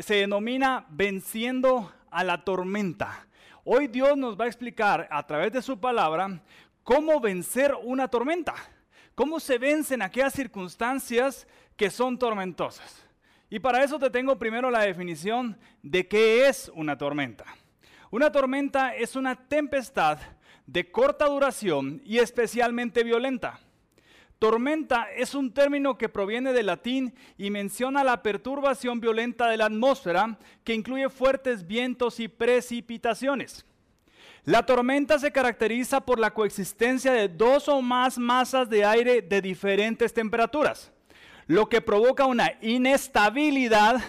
se denomina venciendo a la tormenta. Hoy Dios nos va a explicar a través de su palabra cómo vencer una tormenta, cómo se vencen aquellas circunstancias que son tormentosas. Y para eso te tengo primero la definición de qué es una tormenta. Una tormenta es una tempestad de corta duración y especialmente violenta. Tormenta es un término que proviene del latín y menciona la perturbación violenta de la atmósfera que incluye fuertes vientos y precipitaciones. La tormenta se caracteriza por la coexistencia de dos o más masas de aire de diferentes temperaturas, lo que provoca una inestabilidad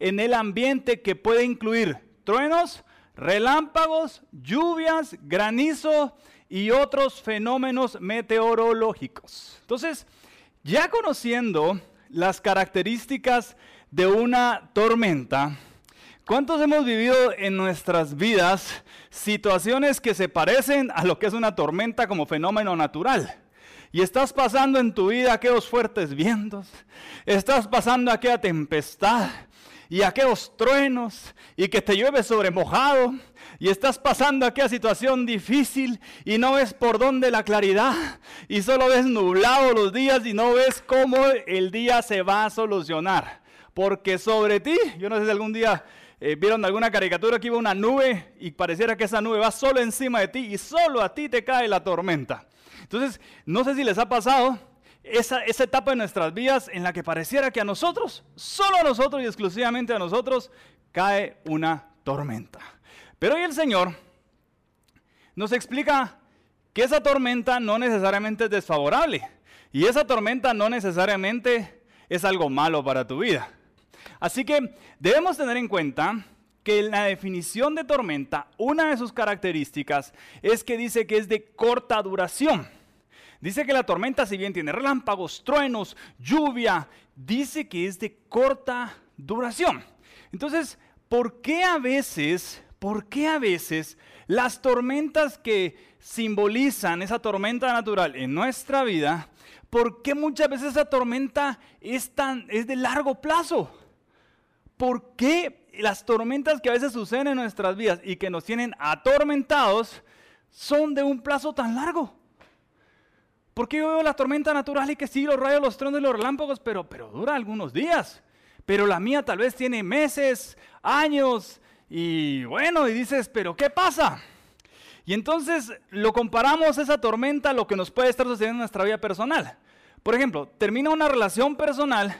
en el ambiente que puede incluir truenos, relámpagos, lluvias, granizo y otros fenómenos meteorológicos. Entonces, ya conociendo las características de una tormenta, ¿cuántos hemos vivido en nuestras vidas situaciones que se parecen a lo que es una tormenta como fenómeno natural? Y estás pasando en tu vida aquellos fuertes vientos, estás pasando aquella tempestad, y aquellos truenos y que te llueve sobre mojado y estás pasando aquella situación difícil y no ves por dónde la claridad y solo ves nublado los días y no ves cómo el día se va a solucionar. Porque sobre ti, yo no sé si algún día eh, vieron alguna caricatura que iba una nube y pareciera que esa nube va solo encima de ti y solo a ti te cae la tormenta. Entonces, no sé si les ha pasado esa, etapa de nuestras vidas en la que pareciera que a nosotros, solo a nosotros y exclusivamente a nosotros, cae una tormenta. Pero hoy el Señor nos explica que esa tormenta no necesariamente es desfavorable y esa tormenta no necesariamente es algo malo para tu vida. Así que debemos tener en cuenta que la definición de tormenta, una de sus características es que dice que es de corta duración. Dice que la tormenta, si bien tiene relámpagos, truenos, lluvia, dice que es de corta duración. Entonces, ¿por qué a veces, por qué a veces las tormentas que simbolizan esa tormenta natural en nuestra vida, por qué muchas veces esa tormenta es, tan, es de largo plazo? ¿Por qué las tormentas que a veces suceden en nuestras vidas y que nos tienen atormentados son de un plazo tan largo? ¿Por qué yo veo la tormenta natural y que sí, los rayos, los truenos y los relámpagos, pero, pero dura algunos días? Pero la mía tal vez tiene meses, años, y bueno, y dices, pero ¿qué pasa? Y entonces lo comparamos esa tormenta a lo que nos puede estar sucediendo en nuestra vida personal. Por ejemplo, termina una relación personal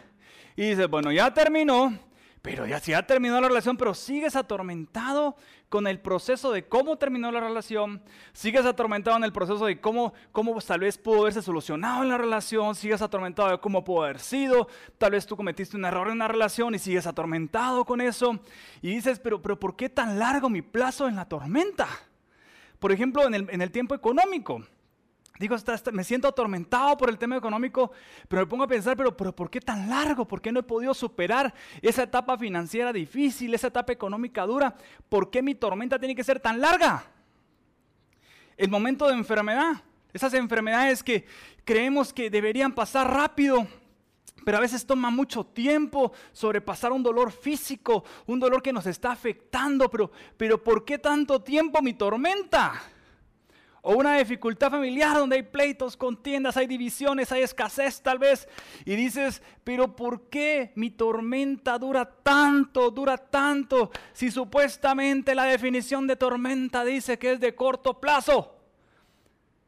y dices, bueno, ya terminó, pero ya se ha terminado la relación, pero sigues atormentado con el proceso de cómo terminó la relación, sigues atormentado en el proceso de cómo, cómo tal vez pudo haberse solucionado en la relación, sigues atormentado de cómo pudo haber sido, tal vez tú cometiste un error en una relación y sigues atormentado con eso. Y dices, pero, pero ¿por qué tan largo mi plazo en la tormenta? Por ejemplo, en el, en el tiempo económico. Digo, me siento atormentado por el tema económico, pero me pongo a pensar, pero, pero ¿por qué tan largo? ¿Por qué no he podido superar esa etapa financiera difícil, esa etapa económica dura? ¿Por qué mi tormenta tiene que ser tan larga? El momento de enfermedad, esas enfermedades que creemos que deberían pasar rápido, pero a veces toma mucho tiempo sobrepasar un dolor físico, un dolor que nos está afectando, pero, pero ¿por qué tanto tiempo mi tormenta? O una dificultad familiar donde hay pleitos, contiendas, hay divisiones, hay escasez tal vez. Y dices, pero ¿por qué mi tormenta dura tanto, dura tanto? Si supuestamente la definición de tormenta dice que es de corto plazo.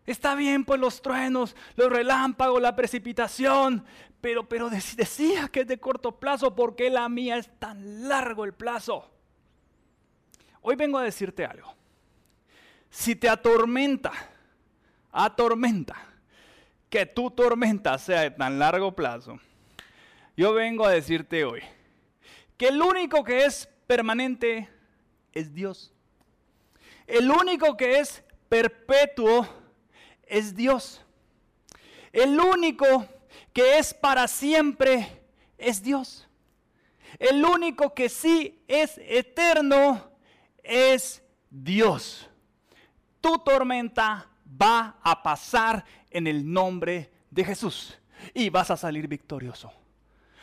Está bien, pues los truenos, los relámpagos, la precipitación, pero, pero decía que es de corto plazo, porque la mía es tan largo el plazo? Hoy vengo a decirte algo si te atormenta, atormenta, que tu tormenta sea de tan largo plazo, yo vengo a decirte hoy que el único que es permanente es Dios. El único que es perpetuo es Dios. El único que es para siempre es Dios. El único que sí es eterno es Dios tu tormenta va a pasar en el nombre de Jesús y vas a salir victorioso.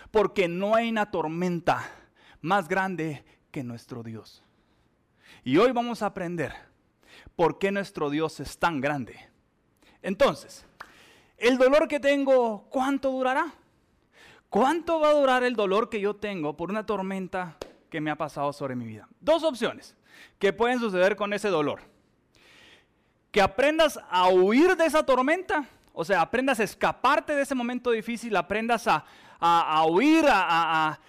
Porque no hay una tormenta más grande que nuestro Dios. Y hoy vamos a aprender por qué nuestro Dios es tan grande. Entonces, el dolor que tengo, ¿cuánto durará? ¿Cuánto va a durar el dolor que yo tengo por una tormenta que me ha pasado sobre mi vida? Dos opciones que pueden suceder con ese dolor. Que aprendas a huir de esa tormenta, o sea, aprendas a escaparte de ese momento difícil, aprendas a, huir,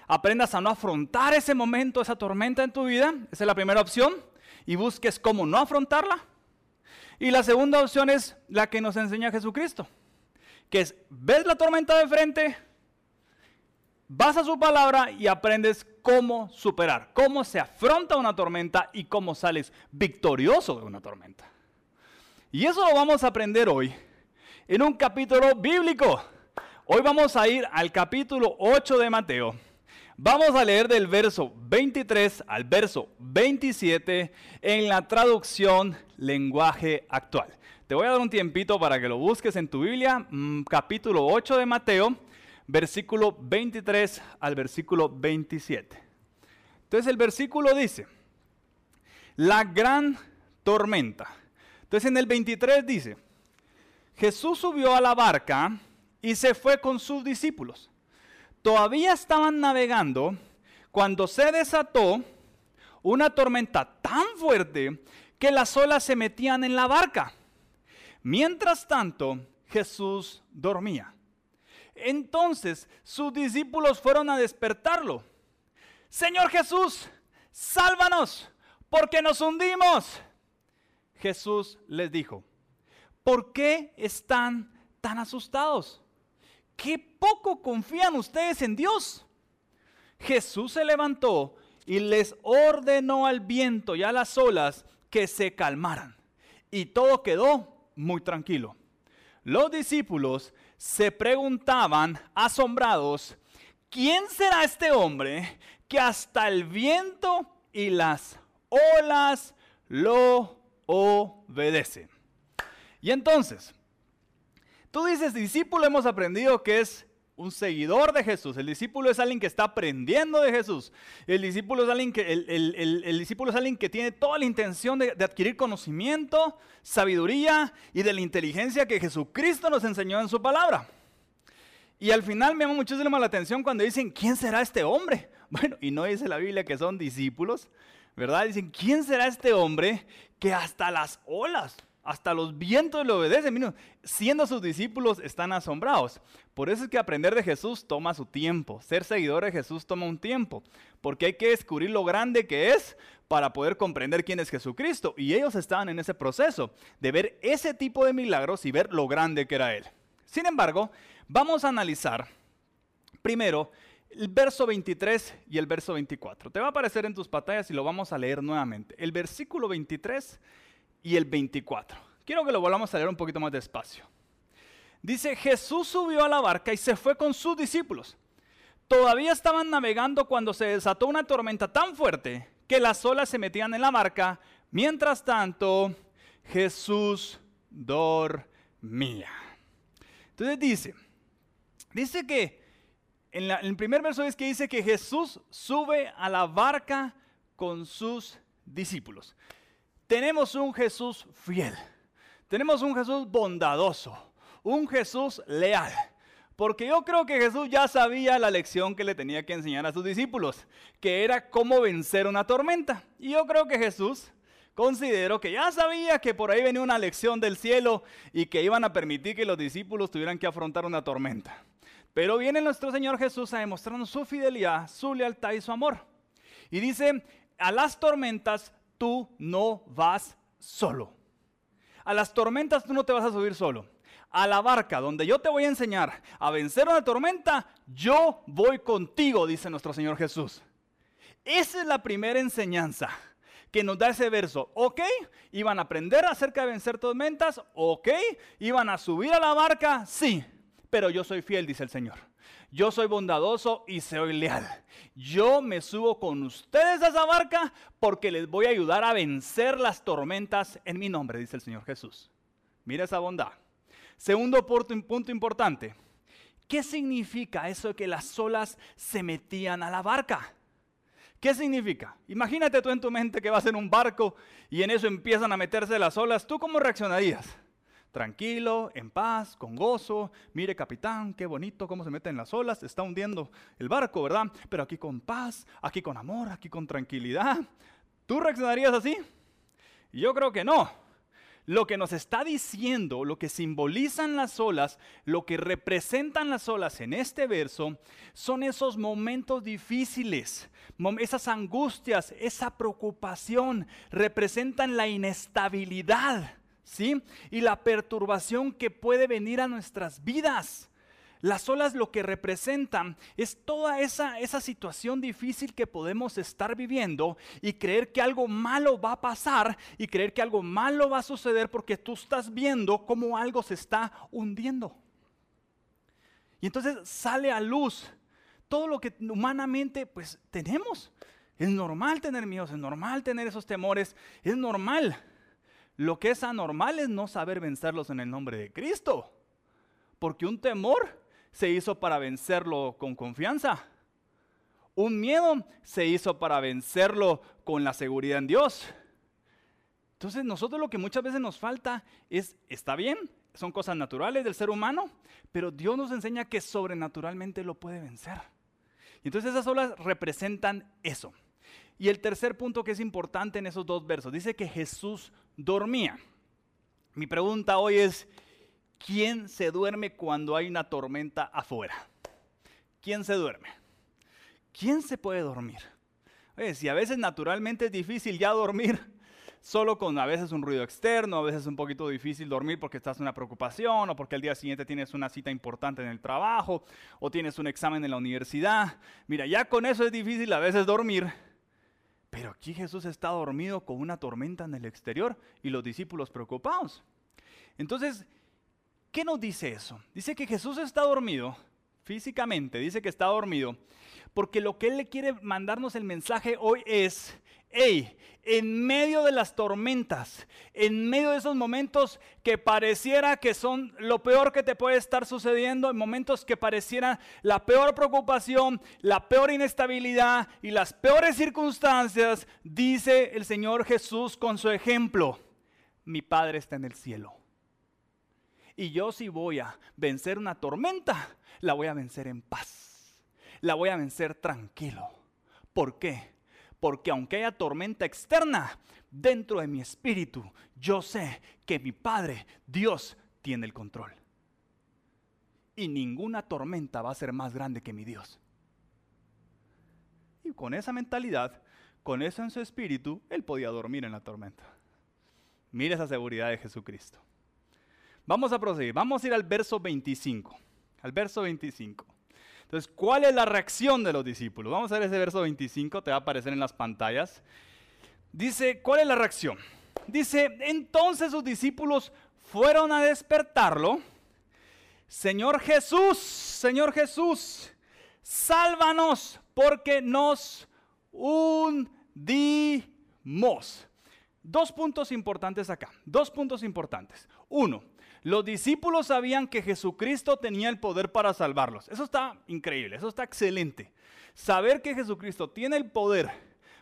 aprendas a no afrontar ese momento, esa tormenta en tu vida. Esa es la primera opción. Y busques cómo no afrontarla. Y la segunda opción es la que nos enseña Jesucristo, que es, ves la tormenta de frente, vas a su palabra y aprendes cómo superar, cómo se afronta una tormenta y cómo sales victorioso de una tormenta. Y eso lo vamos a aprender hoy en un capítulo bíblico. Hoy vamos a ir al capítulo 8 de Mateo. Vamos a leer del verso 23 al verso 27 en la traducción lenguaje actual. Te voy a dar un tiempito para que lo busques en tu Biblia, mm, capítulo 8 de Mateo versículo 23 al versículo 27. Entonces el versículo dice, la gran tormenta. Entonces en el 23 dice, Jesús subió a la barca y se fue con sus discípulos. Todavía estaban navegando cuando se desató una tormenta tan fuerte que las olas se metían en la barca. Mientras tanto, Jesús dormía. Entonces sus discípulos fueron a despertarlo. Señor Jesús, sálvanos, porque nos hundimos. Jesús les dijo, ¿por qué están tan asustados? ¿Qué poco confían ustedes en Dios? Jesús se levantó y les ordenó al viento y a las olas que se calmaran. Y todo quedó muy tranquilo. Los discípulos se preguntaban asombrados, ¿quién será este hombre que hasta el viento y las olas lo obedecen? Y entonces, tú dices, discípulo hemos aprendido que es un seguidor de Jesús. El discípulo es alguien que está aprendiendo de Jesús. El discípulo es alguien que, el, discípulo es alguien que tiene toda la intención de, de, adquirir conocimiento, sabiduría y de la inteligencia que Jesucristo nos enseñó en su palabra. Y al final me llama muchísimo la atención cuando dicen, ¿quién será este hombre? Bueno, y no dice la Biblia que son discípulos, ¿verdad? Dicen, ¿quién será este hombre que hasta las olas hasta los vientos le obedecen. siendo sus discípulos están asombrados. Por eso es que aprender de Jesús toma su tiempo. Ser seguidor de Jesús toma un tiempo. Porque hay que descubrir lo grande que es para poder comprender quién es Jesucristo. Y ellos estaban en ese proceso de ver ese tipo de milagros y ver lo grande que era Él. Sin embargo, vamos a analizar primero el verso 23 y el verso 24. Te va a aparecer en tus pantallas y lo vamos a leer nuevamente. El versículo 23 y el 24. Quiero que lo volvamos a leer un poquito más despacio. Dice, Jesús subió a la barca y se fue con sus discípulos. Todavía estaban navegando cuando se desató una tormenta tan fuerte que las olas se metían en la barca. Mientras tanto, Jesús dormía. Entonces dice, dice que en, el primer verso es que dice que Jesús sube a la barca con sus discípulos tenemos un Jesús fiel, tenemos un Jesús bondadoso, un Jesús leal. Porque yo creo que Jesús ya sabía la lección que le tenía que enseñar a sus discípulos, que era cómo vencer una tormenta. Y yo creo que Jesús considero que ya sabía que por ahí venía una lección del cielo y que iban a permitir que los discípulos tuvieran que afrontar una tormenta. Pero viene nuestro Señor Jesús a demostrarnos su fidelidad, su lealtad y su amor. Y dice, a las tormentas tú no vas solo. A las tormentas tú no te vas a subir solo. A la barca donde yo te voy a enseñar a vencer una tormenta, yo voy contigo, dice nuestro Señor Jesús. Esa es la primera enseñanza que nos da ese verso. Ok, iban a aprender acerca de vencer tormentas. Ok, iban a subir a la barca. Sí, pero yo soy fiel, dice el Señor. Yo soy bondadoso y soy leal. Yo me subo con ustedes a esa barca porque les voy a ayudar a vencer las tormentas en mi nombre, dice el Señor Jesús. Mira esa bondad. Segundo punto importante. ¿Qué significa eso de que las olas se metían a la barca? ¿Qué significa? Imagínate tú en tu mente que vas en un barco y en eso empiezan a meterse las olas. ¿Tú cómo reaccionarías? Tranquilo, en paz, con gozo. Mire, capitán, qué bonito cómo se meten las olas. Está hundiendo el barco, ¿verdad? Pero aquí con paz, aquí con amor, aquí con tranquilidad. ¿Tú reaccionarías así? Yo creo que no. Lo que nos está diciendo, lo que simbolizan las olas, lo que representan las olas en este verso, son esos momentos difíciles, esas angustias, esa preocupación, representan la inestabilidad, ¿sí? Y la perturbación que puede venir a nuestras vidas. Las olas lo que representan es toda esa, esa situación difícil que podemos estar viviendo y creer que algo malo va a pasar y creer que algo malo va a suceder porque tú estás viendo cómo algo se está hundiendo. Y entonces sale a luz todo lo que humanamente pues tenemos. Es normal tener miedos, es normal tener esos temores, es normal. Lo que es anormal es no saber vencerlos en el nombre de Cristo. Porque un temor se hizo para vencerlo con confianza. Un miedo se hizo para vencerlo con la seguridad en Dios. Entonces nosotros lo que muchas veces nos falta es, está bien, son cosas naturales del ser humano, pero Dios nos enseña que sobrenaturalmente lo puede vencer. Y entonces esas olas representan eso. Y el tercer punto que es importante en esos dos versos, dice que Jesús dormía. Mi pregunta hoy es, ¿Quién se duerme cuando hay una tormenta afuera? ¿Quién se duerme? ¿Quién se puede dormir? Oye, si a veces naturalmente es difícil ya dormir, solo con a veces un ruido externo, a veces es un poquito difícil dormir porque estás en una preocupación o porque el día siguiente tienes una cita importante en el trabajo o tienes un examen en la universidad. Mira, ya con eso es difícil a veces dormir. Pero aquí Jesús está dormido con una tormenta en el exterior y los discípulos preocupados. Entonces, ¿Qué nos dice eso? Dice que Jesús está dormido, físicamente, dice que está dormido, porque lo que Él le quiere mandarnos el mensaje hoy es, hey, en medio de las tormentas, en medio de esos momentos que pareciera que son lo peor que te puede estar sucediendo, en momentos que pareciera la peor preocupación, la peor inestabilidad y las peores circunstancias, dice el Señor Jesús con su ejemplo, mi Padre está en el cielo y yo si voy a vencer una tormenta, la voy a vencer en paz. La voy a vencer tranquilo. ¿Por qué? Porque aunque haya tormenta externa, dentro de mi espíritu, yo sé que mi Padre, Dios, tiene el control. Y ninguna tormenta va a ser más grande que mi Dios. Y con esa mentalidad, con eso en su espíritu, él podía dormir en la tormenta. Mira esa seguridad de Jesucristo. Vamos a proseguir. Vamos a ir al verso 25. Al verso 25. Entonces, ¿cuál es la reacción de los discípulos? Vamos a ver ese verso 25, te va a aparecer en las pantallas. Dice, ¿cuál es la reacción? Dice, entonces sus discípulos fueron a despertarlo. Señor Jesús, Señor Jesús, sálvanos porque nos hundimos. Dos puntos importantes acá, dos puntos importantes. Uno, los discípulos sabían que Jesucristo tenía el poder para salvarlos. Eso está increíble, eso está excelente. Saber que Jesucristo tiene el poder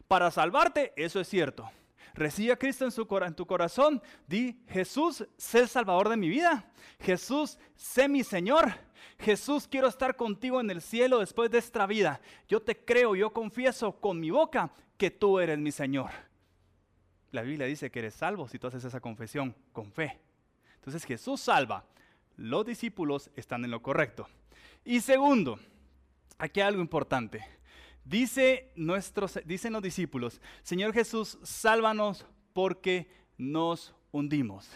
para salvarte, eso es cierto. Recibe a Cristo en, su, tu corazón. Di, Jesús, sé el Salvador de mi vida. Jesús, sé mi Señor. Jesús, quiero estar contigo en el cielo después de esta vida. Yo te creo, yo confieso con mi boca que tú eres mi Señor. La Biblia dice que eres salvo si tú haces esa confesión con fe. Entonces Jesús salva. Los discípulos están en lo correcto. Y segundo, aquí hay algo importante. Dice nuestros, dicen los discípulos, Señor Jesús, sálvanos porque nos hundimos.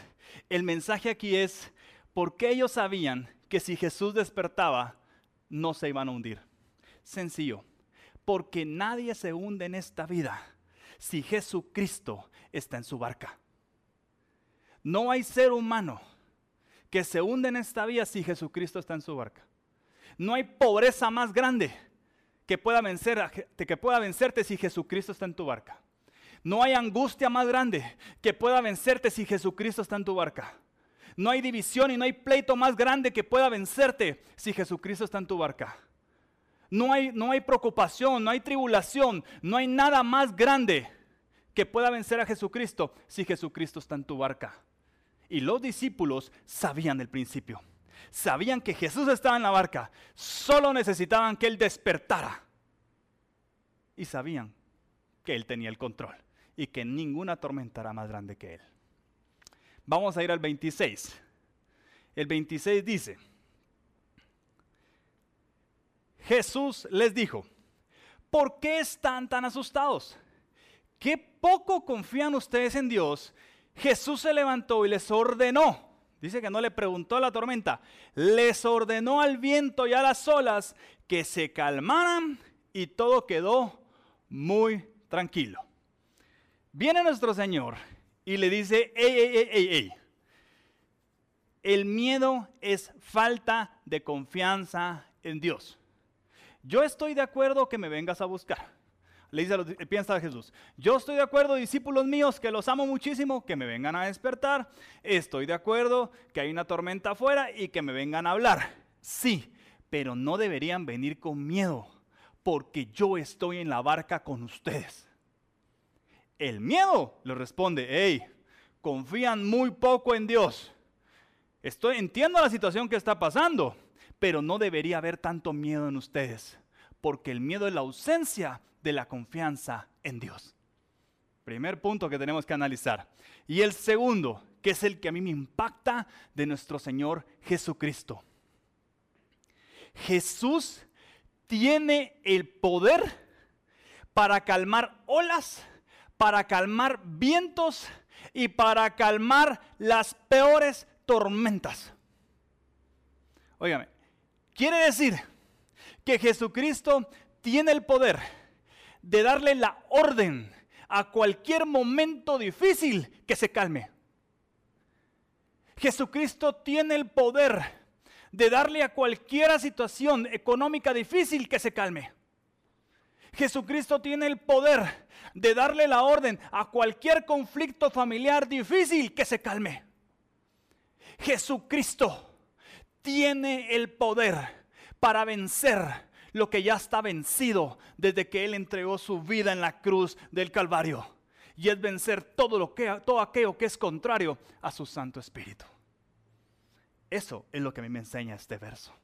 El mensaje aquí es, porque ellos sabían que si Jesús despertaba, no se iban a hundir. Sencillo, porque nadie se hunde en esta vida si Jesucristo está en su barca. No hay ser humano que se hunde en esta vida si Jesucristo está en su barca. No hay pobreza más grande que pueda, vencer, que pueda vencerte si Jesucristo está en tu barca. No hay angustia más grande que pueda vencerte si Jesucristo está en tu barca. No hay división y no hay pleito más grande que pueda vencerte si Jesucristo está en tu barca. no hay, no hay preocupación, no hay tribulación, no hay nada más grande que pueda vencer a Jesucristo si Jesucristo está en tu barca. Y los discípulos sabían el principio. Sabían que Jesús estaba en la barca. Solo necesitaban que Él despertara. Y sabían que Él tenía el control y que ninguna tormenta era más grande que Él. Vamos a ir al 26. El 26 dice, Jesús les dijo, ¿por qué están tan asustados? ¿Qué poco confían ustedes en Dios? Jesús se levantó y les ordenó. Dice que no le preguntó a la tormenta, les ordenó al viento y a las olas que se calmaran y todo quedó muy tranquilo. Viene nuestro Señor y le dice, ey, ey, ey, ey. El miedo es falta de confianza en Dios. Yo estoy de acuerdo que me vengas a buscar. Le dice a los, piensa Jesús, yo estoy de acuerdo, discípulos míos, que los amo muchísimo, que me vengan a despertar. Estoy de acuerdo que hay una tormenta afuera y que me vengan a hablar. Sí, pero no deberían venir con miedo, porque yo estoy en la barca con ustedes. El miedo, le responde, hey, confían muy poco en Dios. Estoy, entiendo la situación que está pasando, pero no debería haber tanto miedo en ustedes, porque el miedo es la ausencia de la confianza en Dios. Primer punto que tenemos que analizar. Y el segundo, que es el que a mí me impacta de nuestro Señor Jesucristo. Jesús tiene el poder para calmar olas, para calmar vientos y para calmar las peores tormentas. Óigame, Quiere decir que Jesucristo tiene el poder de darle la orden a cualquier momento difícil que se calme. Jesucristo tiene el poder de darle a cualquier situación económica difícil que se calme. Jesucristo tiene el poder de darle la orden a cualquier conflicto familiar difícil que se calme. Jesucristo tiene el poder para vencer lo que ya está vencido desde que Él entregó su vida en la cruz del Calvario. Y es vencer todo, lo que, todo aquello que es contrario a su Santo Espíritu. Eso es lo que a mí me enseña este verso.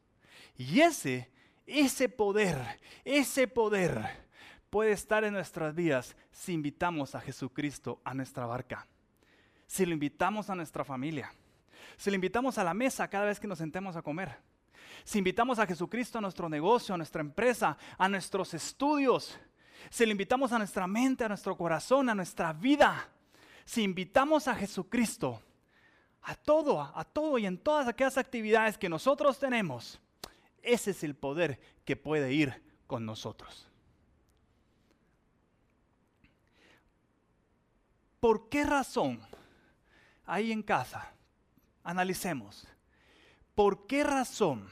Y ese, ese poder, ese poder puede estar en nuestras vidas si invitamos a Jesucristo a nuestra barca. Si lo invitamos a nuestra familia si le invitamos a la mesa cada vez que nos sentemos a comer, si invitamos a Jesucristo a nuestro negocio, a nuestra empresa, a nuestros estudios, si le invitamos a nuestra mente, a nuestro corazón, a nuestra vida, si invitamos a Jesucristo a todo, a todo y en todas aquellas actividades que nosotros tenemos, ese es el poder que puede ir con nosotros. ¿Por qué razón ahí en casa analicemos. ¿Por qué razón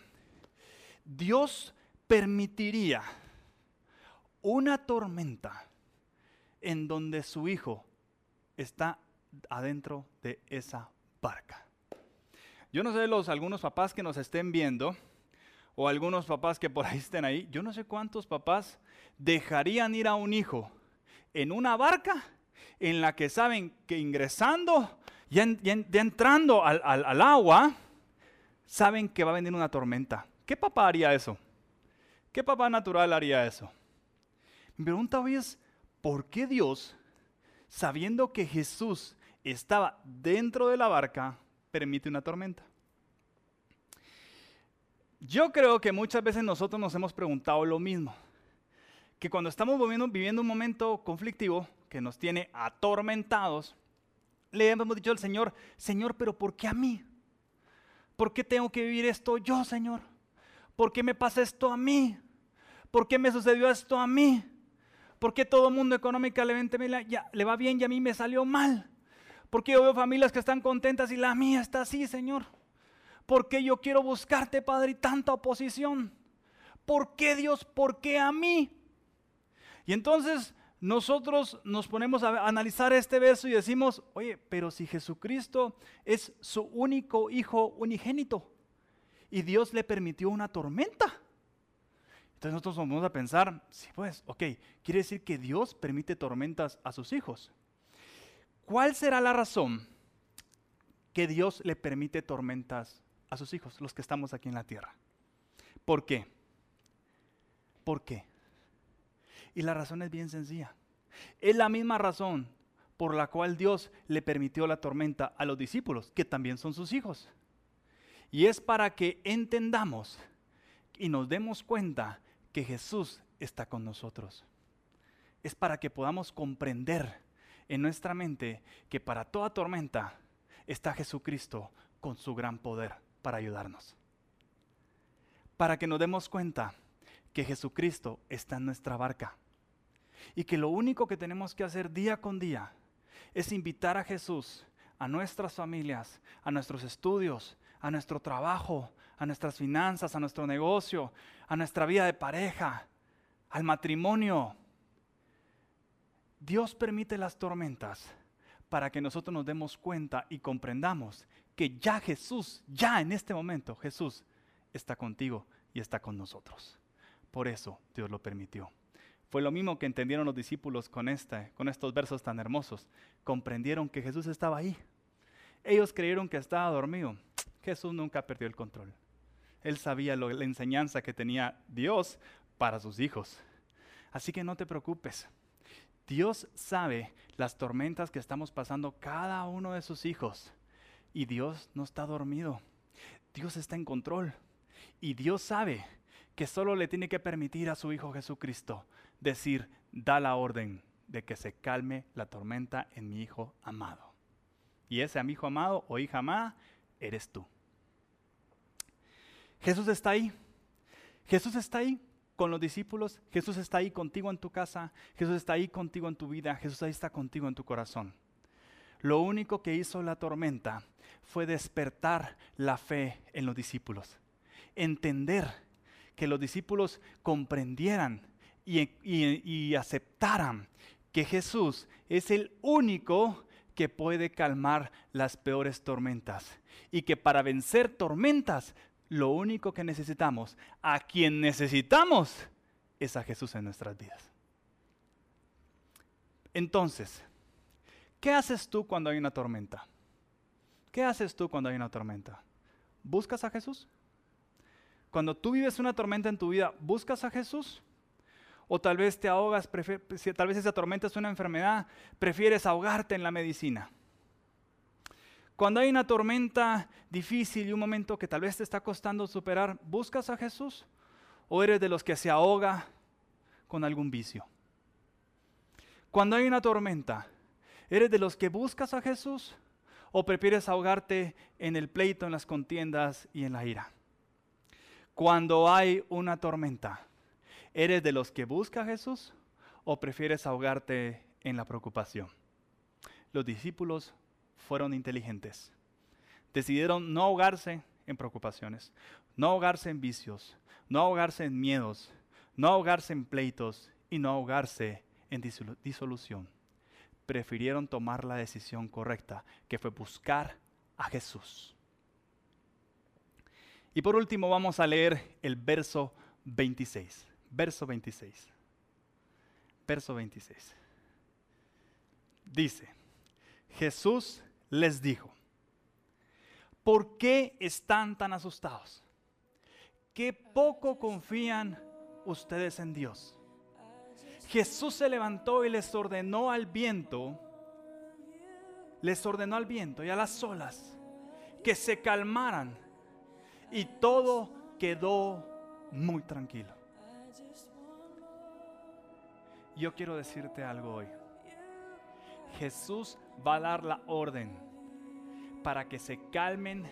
Dios permitiría una tormenta en donde su hijo está adentro de esa barca? Yo no sé los algunos papás que nos estén viendo o algunos papás que por ahí estén ahí, yo no sé cuántos papás dejarían ir a un hijo en una barca en la que saben que ingresando ya, entrando al, agua, saben que va a venir una tormenta. ¿Qué papá haría eso? ¿Qué papá natural haría eso? Mi pregunta hoy es, ¿por qué Dios, sabiendo que Jesús estaba dentro de la barca, permite una tormenta? Yo creo que muchas veces nosotros nos hemos preguntado lo mismo, que cuando estamos viviendo, viviendo un momento conflictivo que nos tiene atormentados, le hemos dicho al Señor, Señor, pero ¿por qué a mí? ¿Por qué tengo que vivir esto yo, Señor? ¿Por qué me pasa esto a mí? ¿Por qué me sucedió esto a mí? ¿Por qué todo mundo económicamente le va bien y a mí me salió mal? ¿Por qué yo veo familias que están contentas y la mía está así, Señor? ¿Por qué yo quiero buscarte, Padre, y tanta oposición? ¿Por qué Dios? ¿Por qué a mí? Y entonces nosotros nos ponemos a analizar este verso y decimos, oye, pero si Jesucristo es su único hijo unigénito y Dios le permitió una tormenta, Entonces nosotros vamos a pensar, sí pues, ok, quiere decir que Dios permite tormentas a sus hijos. ¿Cuál será la razón que Dios le permite tormentas a sus hijos, los que estamos aquí en la tierra? ¿Por qué? ¿Por qué? Y la razón es bien sencilla. Es la misma razón por la cual Dios le permitió la tormenta a los discípulos, que también son sus hijos. Y es para que entendamos y nos demos cuenta que Jesús está con nosotros. Es para que podamos comprender en nuestra mente que para toda tormenta está Jesucristo con su gran poder para ayudarnos. Para que nos demos cuenta que Jesucristo está en nuestra barca y que lo único que tenemos que hacer día con día es invitar a Jesús a nuestras familias, a nuestros estudios, a nuestro trabajo, a nuestras finanzas, a nuestro negocio, a nuestra vida de pareja, al matrimonio. Dios permite las tormentas para que nosotros nos demos cuenta y comprendamos que ya Jesús, ya en este momento, Jesús está contigo y está con nosotros. Por eso Dios lo permitió. Fue lo mismo que entendieron los discípulos con, este, con estos versos tan hermosos. Comprendieron que Jesús estaba ahí. Ellos creyeron que estaba dormido. Jesús nunca perdió el control. Él sabía la enseñanza que tenía Dios para sus hijos. Así que no te preocupes. Dios sabe las tormentas que estamos pasando cada uno de sus hijos. Y Dios no está dormido. Dios está en control. Y Dios sabe que solo le tiene que permitir a su Hijo Jesucristo decir, da la orden de que se calme la tormenta en mi Hijo amado. Y ese mi Hijo amado o hija amada eres tú. Jesús está ahí. Jesús está ahí con los discípulos. Jesús está ahí contigo en tu casa. Jesús está ahí contigo en tu vida. Jesús ahí está contigo en tu corazón. Lo único que hizo la tormenta fue despertar la fe en los discípulos. Entender que los discípulos comprendieran y, y aceptaran que Jesús es el único que puede calmar las peores tormentas. Y que para vencer tormentas lo único que necesitamos, a quien necesitamos, es a Jesús en nuestras vidas. Entonces, ¿qué haces tú cuando hay una tormenta? ¿Qué haces tú cuando hay una tormenta? ¿Buscas a Jesús? Cuando tú vives una tormenta en tu vida, ¿buscas a Jesús? O tal vez te ahogas, tal vez esa tormenta es una enfermedad, prefieres ahogarte en la medicina. Cuando hay una tormenta difícil y un momento que tal vez te está costando superar, ¿buscas a Jesús? ¿O eres de los que se ahoga con algún vicio? Cuando hay una tormenta, ¿eres de los que buscas a Jesús? ¿O prefieres ahogarte en el pleito, en las contiendas y en la ira? Cuando hay una tormenta, ¿eres de los que busca a Jesús? ¿O prefieres ahogarte en la preocupación? Los discípulos fueron inteligentes. Decidieron no ahogarse en preocupaciones, no ahogarse en vicios, no ahogarse en miedos, no ahogarse en pleitos y no ahogarse en disolución. Prefirieron tomar la decisión correcta, que fue buscar a Jesús. Y por último vamos a leer el verso 26. Verso 26. Verso 26. Dice, Jesús les dijo, ¿por qué están tan asustados? ¿Qué poco confían ustedes en Dios? Jesús se levantó y les ordenó al viento, les ordenó al viento y a las olas que se calmaran y todo quedó muy tranquilo. Yo quiero decirte algo hoy. Jesús va a dar la orden para que se calmen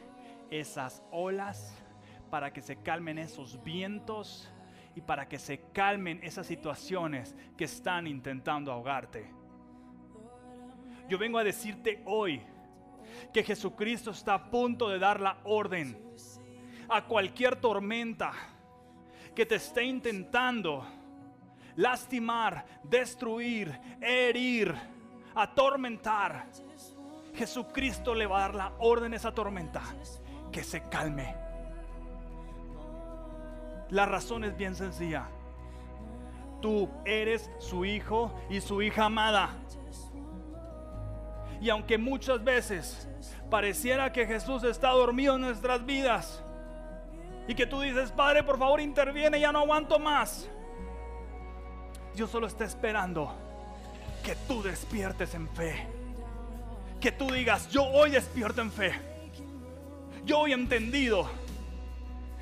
esas olas, para que se calmen esos vientos y para que se calmen esas situaciones que están intentando ahogarte. Yo vengo a decirte hoy que Jesucristo está a punto de dar la orden a cualquier tormenta que te esté intentando lastimar, destruir, herir atormentar, Jesucristo le va a dar la orden a esa tormenta que se calme. La razón es bien sencilla. Tú eres su hijo y su hija amada. Y aunque muchas veces pareciera que Jesús está dormido en nuestras vidas y que tú dices, Padre, por favor interviene, ya no aguanto más. Dios solo está esperando que tú despiertes en fe. Que tú digas, yo hoy despierto en fe. Yo hoy he entendido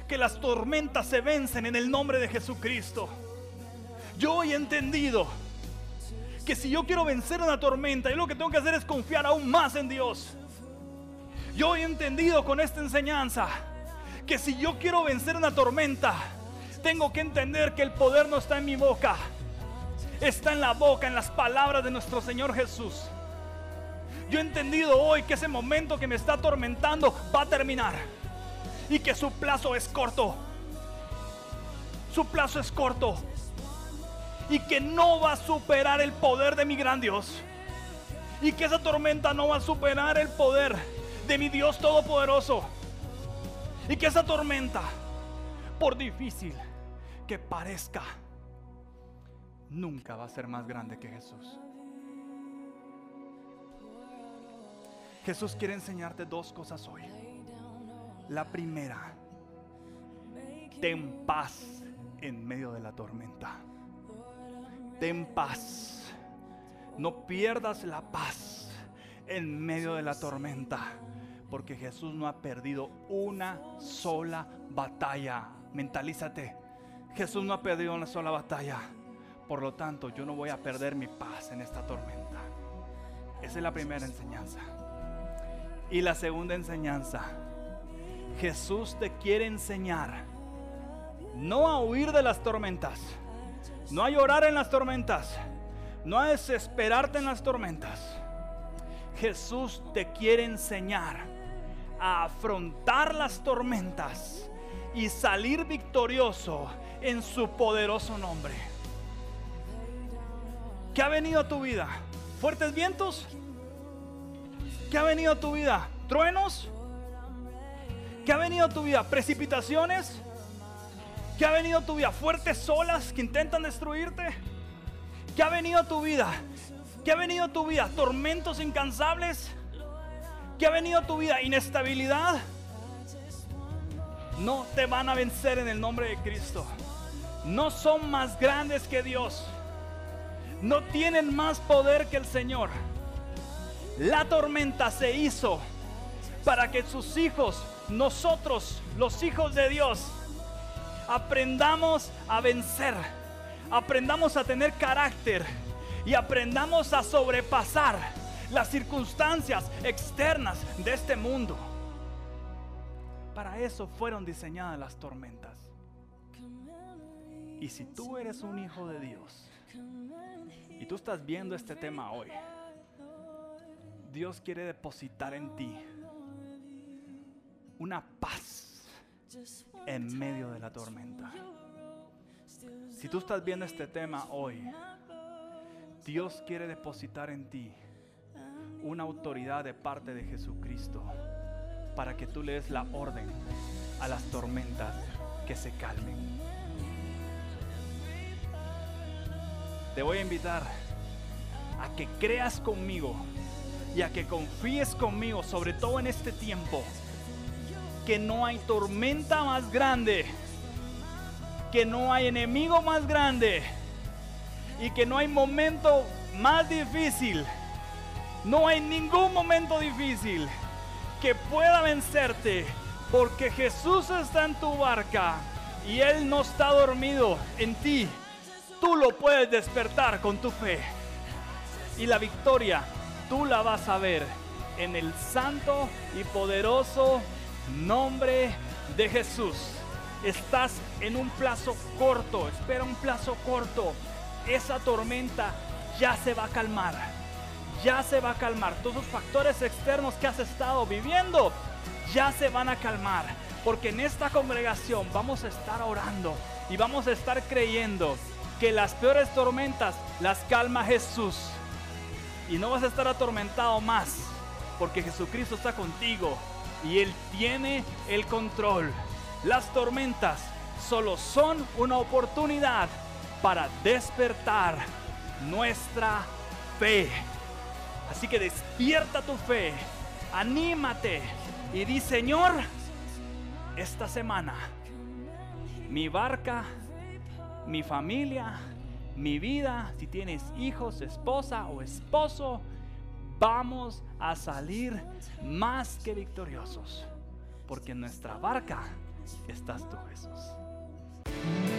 que las tormentas se vencen en el nombre de Jesucristo. Yo hoy he entendido que si yo quiero vencer una tormenta, yo lo que tengo que hacer es confiar aún más en Dios. Yo hoy he entendido con esta enseñanza que si yo quiero vencer una tormenta, tengo que entender que el poder no está en mi boca, está en la boca, en las palabras de nuestro Señor Jesús. Yo he entendido hoy que ese momento que me está atormentando va a terminar y que su plazo es corto. Su plazo es corto y que no va a superar el poder de mi gran Dios. Y que esa tormenta no va a superar el poder de mi Dios Todopoderoso. Y que esa tormenta, por difícil que parezca, nunca va a ser más grande que Jesús. Jesús quiere enseñarte dos cosas hoy. La primera, ten paz en medio de la tormenta. Ten paz. No pierdas la paz en medio de la tormenta. Porque Jesús no ha perdido una sola batalla. Mentalízate. Jesús no ha perdido una sola batalla. Por lo tanto, yo no voy a perder mi paz en esta tormenta. Esa es la primera enseñanza. Y la segunda enseñanza. Jesús te quiere enseñar no a huir de las tormentas no a llorar en las tormentas. No a desesperarte en las tormentas. Jesús te quiere enseñar a afrontar las tormentas y salir victorioso en su poderoso nombre. ¿Qué ha venido a tu vida? ¿Fuertes vientos? ¿Qué ha venido a tu vida? ¿Truenos? ¿Qué ha venido a tu vida? ¿Precipitaciones? ¿Qué ha venido a tu vida? ¿Fuertes olas que intentan destruirte? ¿Qué ha venido a tu vida? ¿Qué ha venido a tu vida? ¿Tormentos incansables? ¿Qué ha venido a tu vida? ¿Inestabilidad? No te van a vencer en el nombre de Cristo. No son más grandes que Dios. No tienen más poder que el Señor. La tormenta se hizo para que sus hijos, nosotros, los hijos de Dios, aprendamos a vencer, aprendamos a tener carácter y aprendamos a sobrepasar las circunstancias externas de este mundo. Para eso fueron diseñadas las tormentas. Y si tú eres un hijo de Dios y tú estás viendo este tema hoy, Dios quiere depositar en ti una paz en medio de la tormenta. Si tú estás viendo este tema hoy, Dios quiere depositar en ti una autoridad de parte de Jesucristo para que tú le des la orden a las tormentas que se calmen. Te voy a invitar a que creas conmigo y a que confíes conmigo, sobre todo en este tiempo que no hay tormenta más grande, que no hay enemigo más grande y que no hay momento más difícil. No hay ningún momento difícil que pueda vencerte porque Jesús está en tu barca y Él no está dormido en ti. Tú lo puedes despertar con tu fe. Y la victoria tú la vas a ver en el santo y poderoso nombre de Jesús. Estás en un plazo corto, espera un plazo corto. Esa tormenta ya se va a calmar. Ya se va a calmar. Todos los factores externos que has estado viviendo ya se van a calmar. Porque en esta congregación vamos a estar orando y vamos a estar creyendo que las peores tormentas las calma Jesús. Y no vas a estar atormentado más porque Jesucristo está contigo y Él tiene el control. Las tormentas solo son una oportunidad para despertar nuestra fe. Así que despierta tu fe, anímate y di, Señor, esta semana mi barca, mi familia, mi vida, si tienes hijos, esposa o esposo, vamos a salir más que victoriosos, porque en nuestra barca estás tú, Jesús.